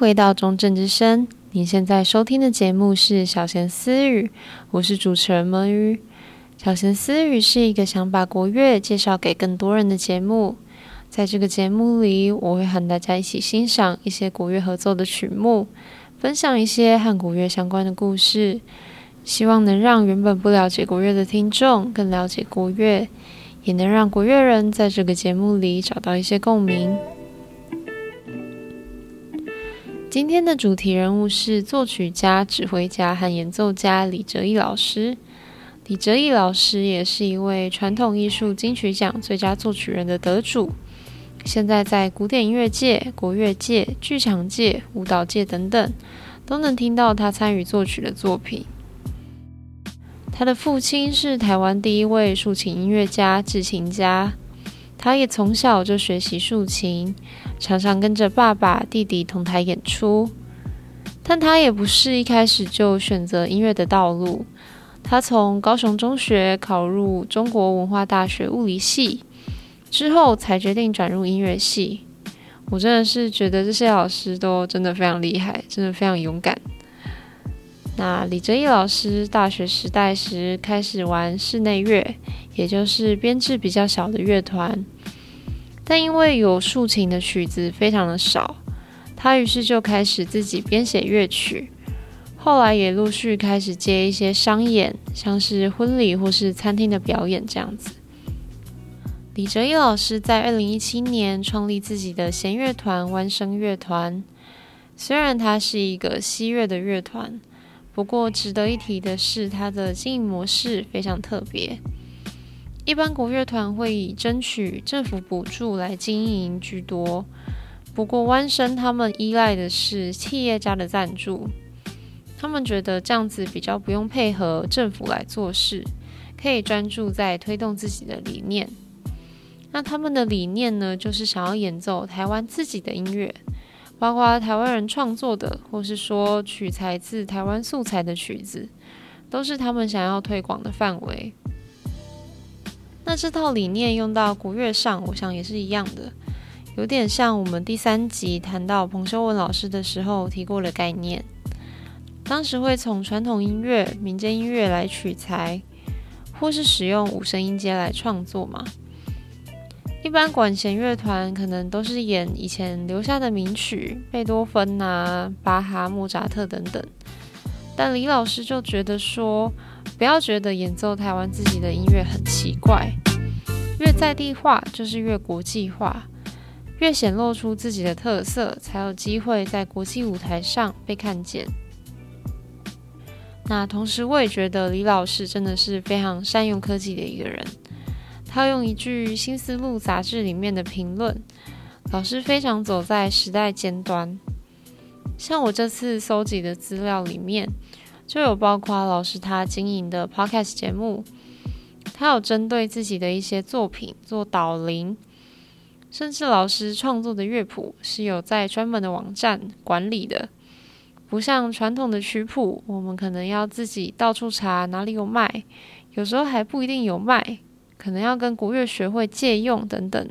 回到中正之声，您现在收听的节目是小贤私语，我是主持人魔芋。小贤私语是一个想把国乐介绍给更多人的节目，在这个节目里，我会和大家一起欣赏一些国乐合奏的曲目，分享一些和国乐相关的故事，希望能让原本不了解国乐的听众更了解国乐，也能让国乐人在这个节目里找到一些共鸣。今天的主题人物是作曲家、指挥家和演奏家李哲毅老师。李哲毅老师也是一位传统艺术金曲奖最佳作曲人的得主，现在在古典音乐界、国乐界、剧场界、舞蹈界等等，都能听到他参与作曲的作品。他的父亲是台湾第一位竖琴音乐家、制琴家。他也从小就学习竖琴，常常跟着爸爸、弟弟同台演出。但他也不是一开始就选择音乐的道路。他从高雄中学考入中国文化大学物理系，之后才决定转入音乐系。我真的是觉得这些老师都真的非常厉害，真的非常勇敢。那李哲毅老师大学时代时开始玩室内乐。也就是编制比较小的乐团，但因为有竖琴的曲子非常的少，他于是就开始自己编写乐曲。后来也陆续开始接一些商演，像是婚礼或是餐厅的表演这样子。李哲一老师在二零一七年创立自己的弦乐团弯声乐团，虽然它是一个西乐的乐团，不过值得一提的是，它的经营模式非常特别。一般国乐团会以争取政府补助来经营居多，不过弯声他们依赖的是企业家的赞助，他们觉得这样子比较不用配合政府来做事，可以专注在推动自己的理念。那他们的理念呢，就是想要演奏台湾自己的音乐，包括台湾人创作的，或是说取材自台湾素材的曲子，都是他们想要推广的范围。那这套理念用到国乐上，我想也是一样的，有点像我们第三集谈到彭修文老师的时候提过的概念。当时会从传统音乐、民间音乐来取材，或是使用五声音阶来创作嘛。一般管弦乐团可能都是演以前留下的名曲，贝多芬啊、巴哈、莫扎特等等。但李老师就觉得说，不要觉得演奏台湾自己的音乐很奇怪。越在地化就是越国际化，越显露出自己的特色，才有机会在国际舞台上被看见。那同时，我也觉得李老师真的是非常善用科技的一个人。他用一句《新思路》杂志里面的评论：“老师非常走在时代尖端。”像我这次搜集的资料里面，就有包括老师他经营的 Podcast 节目。他有针对自己的一些作品做导聆，甚至老师创作的乐谱是有在专门的网站管理的，不像传统的曲谱，我们可能要自己到处查哪里有卖，有时候还不一定有卖，可能要跟国乐学会借用等等。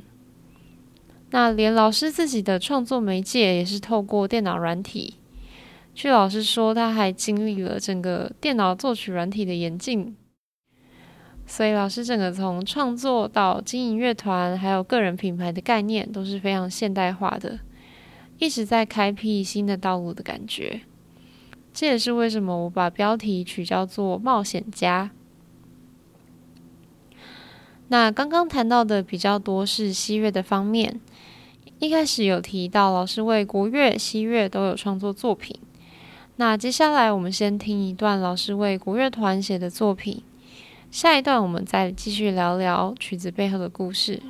那连老师自己的创作媒介也是透过电脑软体，据老师说，他还经历了整个电脑作曲软体的演进。所以老师整个从创作到经营乐团，还有个人品牌的概念都是非常现代化的，一直在开辟新的道路的感觉。这也是为什么我把标题取叫做“冒险家”。那刚刚谈到的比较多是西乐的方面，一开始有提到老师为国乐、西乐都有创作作品。那接下来我们先听一段老师为国乐团写的作品。下一段，我们再继续聊聊曲子背后的故事。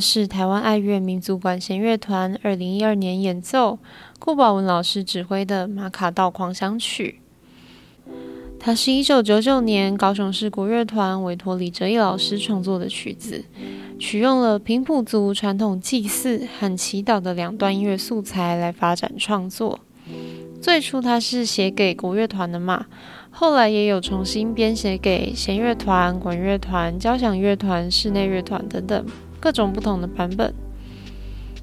是台湾爱乐民族管弦乐团二零一二年演奏顾宝文老师指挥的《马卡道狂想曲》。它是一九九九年高雄市国乐团委托李哲义老师创作的曲子，取用了平埔族传统祭祀和祈祷的两段音乐素材来发展创作。最初它是写给国乐团的嘛，后来也有重新编写给弦乐团、管乐团、交响乐团、室内乐团等等各种不同的版本。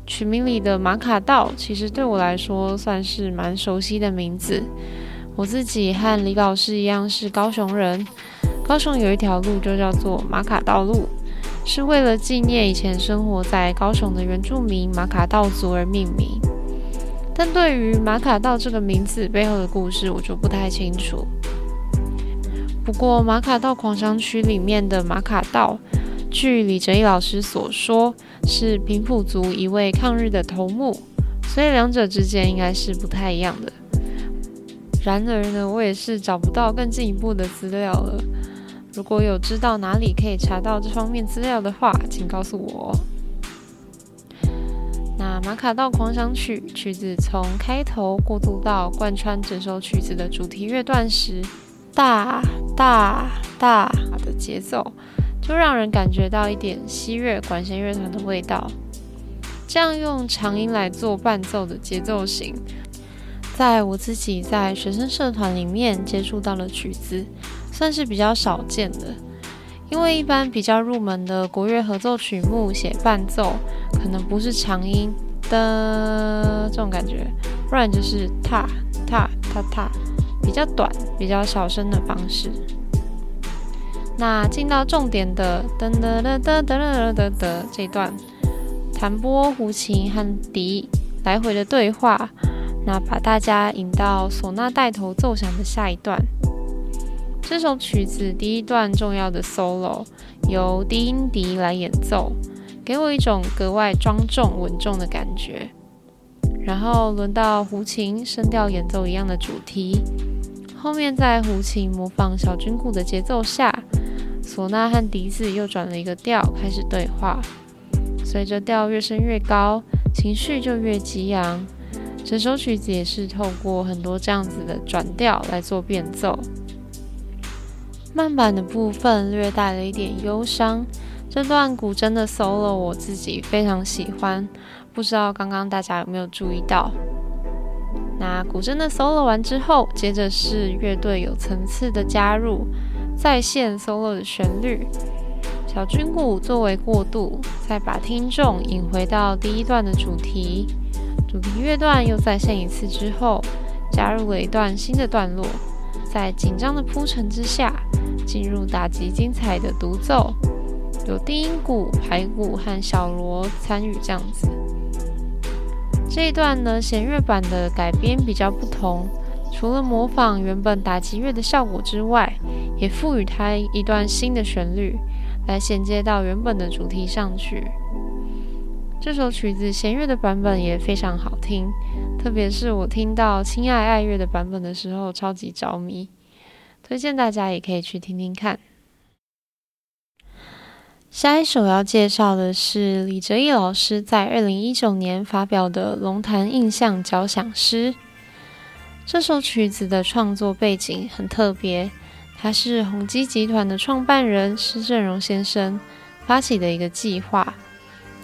曲名里的马卡道，其实对我来说算是蛮熟悉的名字。我自己和李老师一样是高雄人，高雄有一条路就叫做马卡道路，是为了纪念以前生活在高雄的原住民马卡道族而命名。但对于马卡道这个名字背后的故事，我就不太清楚。不过，《马卡道狂想曲》里面的马卡道，据李哲义老师所说，是平埔族一位抗日的头目，所以两者之间应该是不太一样的。然而呢，我也是找不到更进一步的资料了。如果有知道哪里可以查到这方面资料的话，请告诉我。那《马卡道狂想曲》曲子从开头过渡到贯穿整首曲子的主题乐段时，大大大的节奏，就让人感觉到一点西乐管弦乐团的味道。这样用长音来做伴奏的节奏型，在我自己在学生社团里面接触到的曲子，算是比较少见的。因为一般比较入门的国乐合奏曲目写伴奏，可能不是长音的这种感觉，不然就是踏踏踏踏，比较短，比较小声的方式。那进到重点的噔噔噔噔噔噔噔的这段弹拨胡琴和笛来回的对话，那把大家引到唢呐带头奏响的下一段。这首曲子第一段重要的 solo 由低音笛来演奏，给我一种格外庄重稳重的感觉。然后轮到胡琴声调演奏一样的主题。后面在胡琴模仿小军鼓的节奏下，唢呐和笛子又转了一个调，开始对话。随着调越升越高，情绪就越激昂。整首曲子也是透过很多这样子的转调来做变奏。慢板的部分略带了一点忧伤，这段古筝的 solo 我自己非常喜欢，不知道刚刚大家有没有注意到？那古筝的 solo 完之后，接着是乐队有层次的加入，再现 solo 的旋律，小军鼓作为过渡，再把听众引回到第一段的主题，主题乐段又再现一次之后，加入了一段新的段落，在紧张的铺陈之下，进入打击精彩的独奏，有低音鼓、排鼓和小锣参与这样子。这一段呢，弦乐版的改编比较不同，除了模仿原本打击乐的效果之外，也赋予它一段新的旋律，来衔接到原本的主题上去。这首曲子弦乐的版本也非常好听，特别是我听到亲爱爱乐的版本的时候，超级着迷，推荐大家也可以去听听看。下一首要介绍的是李哲毅老师在二零一九年发表的《龙潭印象交响诗》。这首曲子的创作背景很特别，它是宏基集团的创办人施正荣先生发起的一个计划，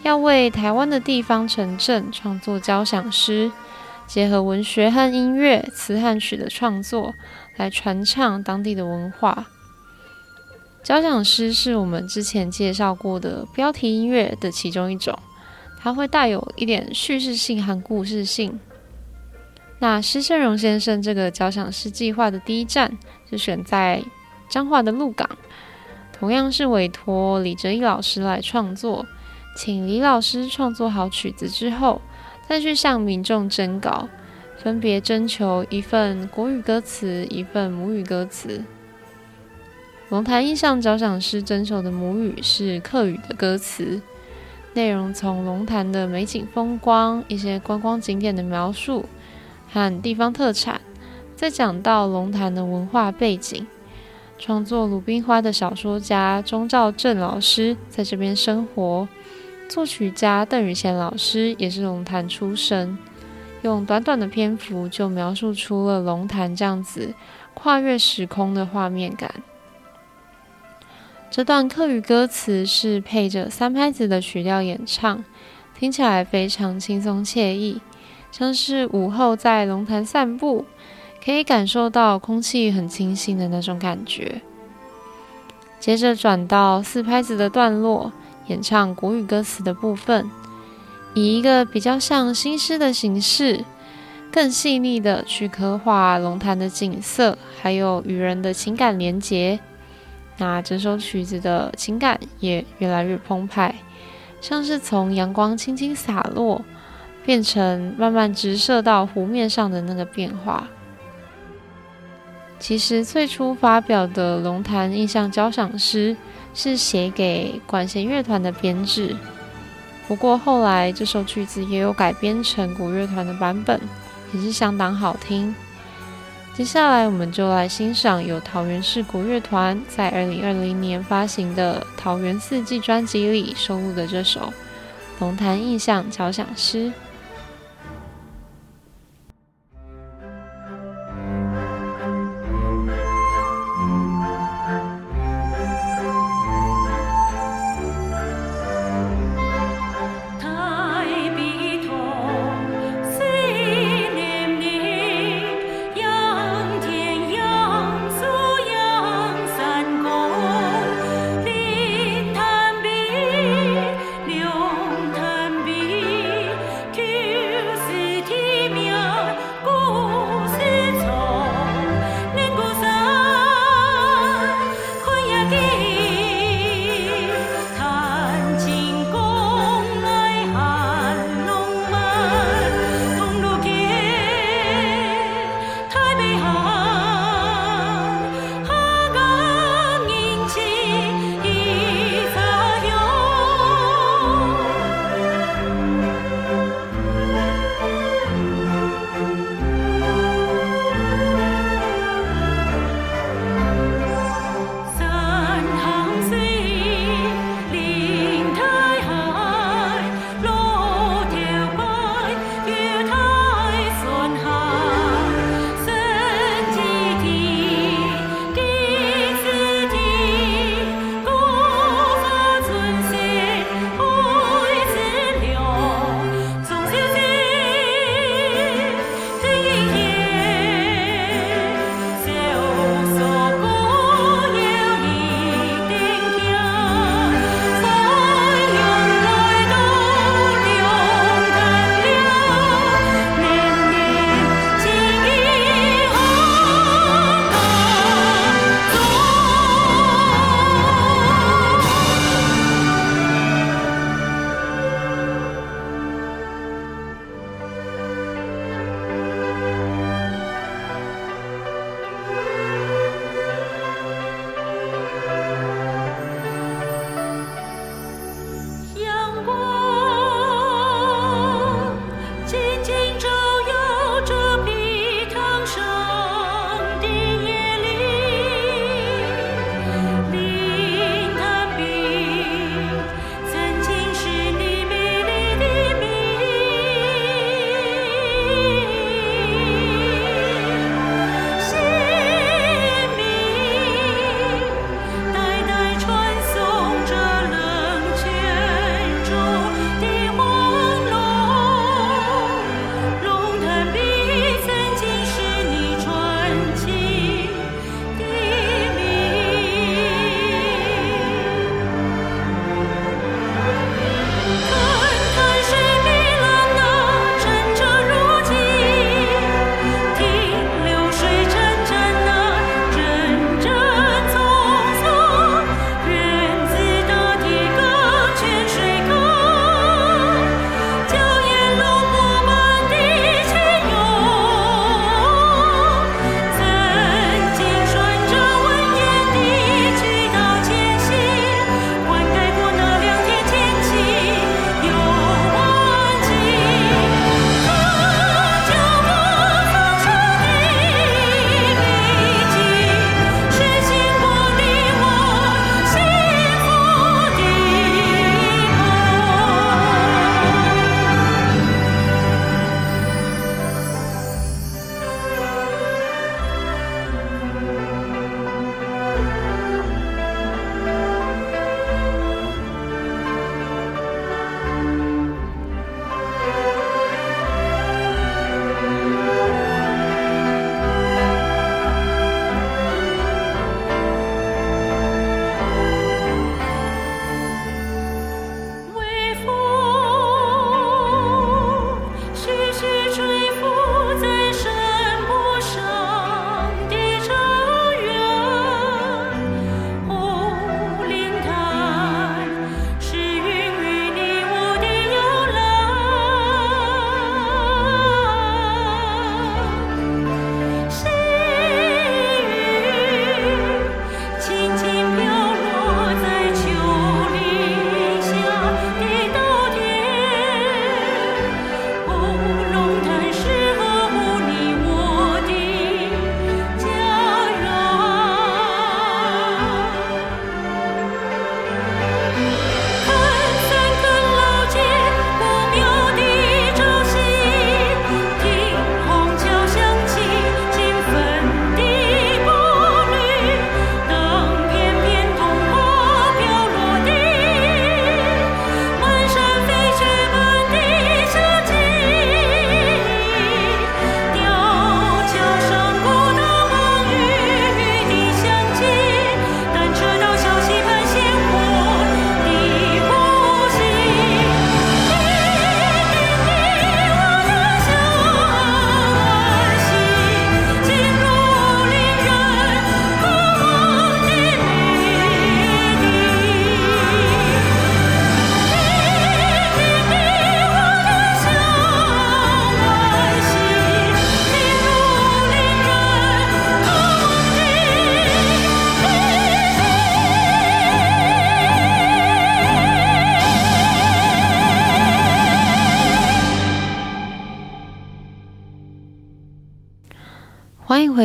要为台湾的地方城镇创作交响诗，结合文学和音乐、词和曲的创作，来传唱当地的文化。交响诗是我们之前介绍过的标题音乐的其中一种，它会带有一点叙事性和故事性。那施正荣先生这个交响诗计划的第一站是选在彰化的鹿港，同样是委托李哲义老师来创作，请李老师创作好曲子之后，再去向民众征稿，分别征求一份国语歌词，一份母语歌词。龙潭印象交响诗征求的母语是客语的歌词，内容从龙潭的美景风光、一些观光景点的描述和地方特产，再讲到龙潭的文化背景。创作《鲁冰花》的小说家钟肇政老师在这边生活，作曲家邓雨贤老师也是龙潭出身，用短短的篇幅就描述出了龙潭这样子跨越时空的画面感。这段客语歌词是配着三拍子的曲调演唱，听起来非常轻松惬意，像是午后在龙潭散步，可以感受到空气很清新的那种感觉。接着转到四拍子的段落，演唱国语歌词的部分，以一个比较像新诗的形式，更细腻的去刻画龙潭的景色，还有与人的情感连结。那整首曲子的情感也越来越澎湃，像是从阳光轻轻洒落，变成慢慢直射到湖面上的那个变化。其实最初发表的《龙潭印象交响诗》是写给管弦乐团的编制，不过后来这首曲子也有改编成古乐团的版本，也是相当好听。接下来，我们就来欣赏由桃园市国乐团在二零二零年发行的《桃园四季》专辑里收录的这首《龙潭印象交响诗》。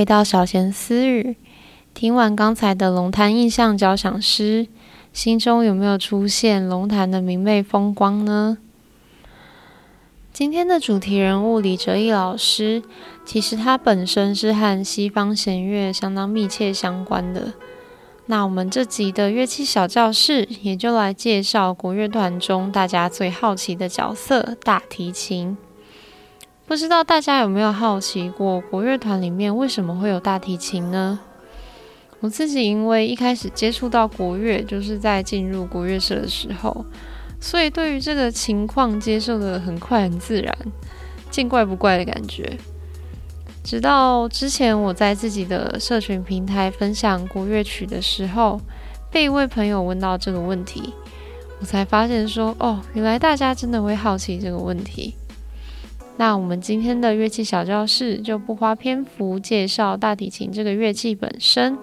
到小闲私语。听完刚才的龙潭印象交响诗，心中有没有出现龙潭的明媚风光呢？今天的主题人物李哲毅老师，其实他本身是和西方弦乐相当密切相关的。那我们这集的乐器小教室，也就来介绍国乐团中大家最好奇的角色——大提琴。不知道大家有没有好奇过，国乐团里面为什么会有大提琴呢？我自己因为一开始接触到国乐，就是在进入国乐社的时候，所以对于这个情况接受得很快很自然，见怪不怪的感觉。直到之前我在自己的社群平台分享国乐曲的时候，被一位朋友问到这个问题，我才发现说，哦，原来大家真的会好奇这个问题。那我们今天的乐器小教室就不花篇幅介绍大提琴这个乐器本身，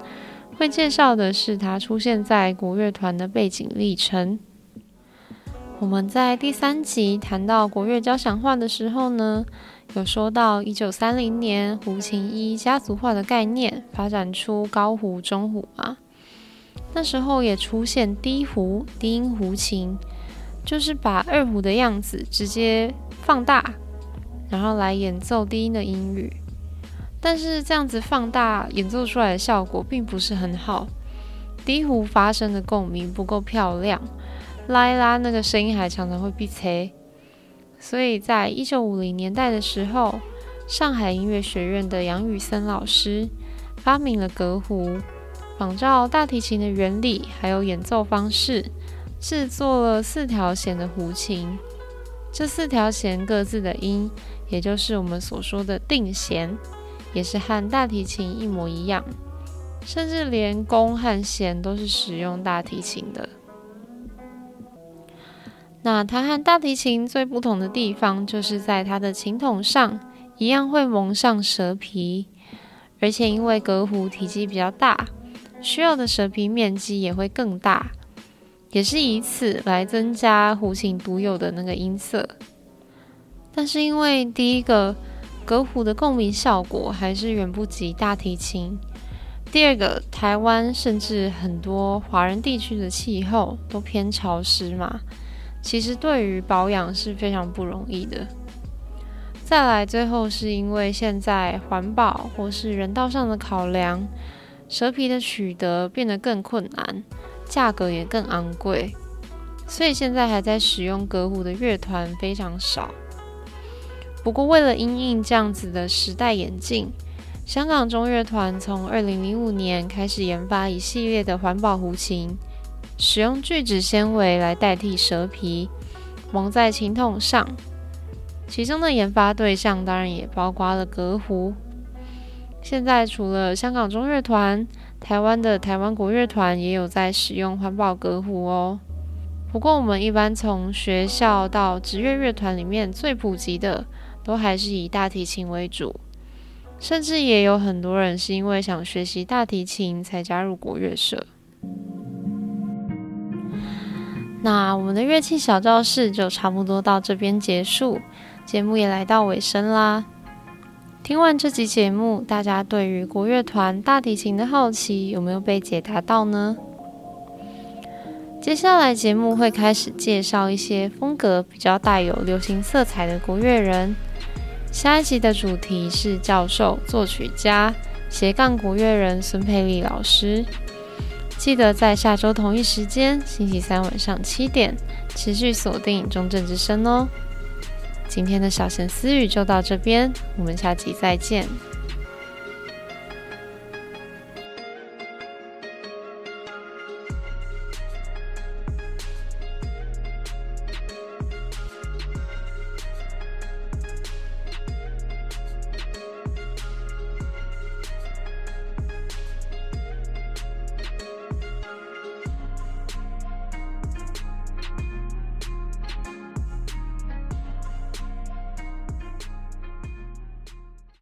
会介绍的是它出现在国乐团的背景历程。我们在第三集谈到国乐交响化的时候呢，有说到一九三零年胡琴一家族化的概念，发展出高胡、中胡嘛。那时候也出现低胡、低音胡琴，就是把二胡的样子直接放大。然后来演奏低音的音域，但是这样子放大演奏出来的效果并不是很好，低胡发生的共鸣不够漂亮，拉一拉那个声音还常常会闭塞。所以在一九五零年代的时候，上海音乐学院的杨宇森老师发明了革胡，仿照大提琴的原理还有演奏方式，制作了四条弦的胡琴，这四条弦各自的音。也就是我们所说的定弦，也是和大提琴一模一样，甚至连弓和弦都是使用大提琴的。那它和大提琴最不同的地方，就是在它的琴筒上一样会蒙上蛇皮，而且因为革胡体积比较大，需要的蛇皮面积也会更大，也是以此来增加胡琴独有的那个音色。但是因为第一个革胡的共鸣效果还是远不及大提琴，第二个台湾甚至很多华人地区的气候都偏潮湿嘛，其实对于保养是非常不容易的。再来最后是因为现在环保或是人道上的考量，蛇皮的取得变得更困难，价格也更昂贵，所以现在还在使用革胡的乐团非常少。不过，为了因应这样子的时代演进，香港中乐团从二零零五年开始研发一系列的环保胡琴，使用聚酯纤维来代替蛇皮，蒙在琴筒上。其中的研发对象当然也包括了革胡。现在除了香港中乐团，台湾的台湾国乐团也有在使用环保革胡哦。不过，我们一般从学校到职业乐团里面最普及的。都还是以大提琴为主，甚至也有很多人是因为想学习大提琴才加入国乐社。那我们的乐器小教室就差不多到这边结束，节目也来到尾声啦。听完这集节目，大家对于国乐团大提琴的好奇有没有被解答到呢？接下来节目会开始介绍一些风格比较带有流行色彩的国乐人。下一集的主题是教授、作曲家、斜杠古乐人孙佩丽老师。记得在下周同一时间，星期三晚上七点，持续锁定中正之声哦。今天的小闲私语就到这边，我们下集再见。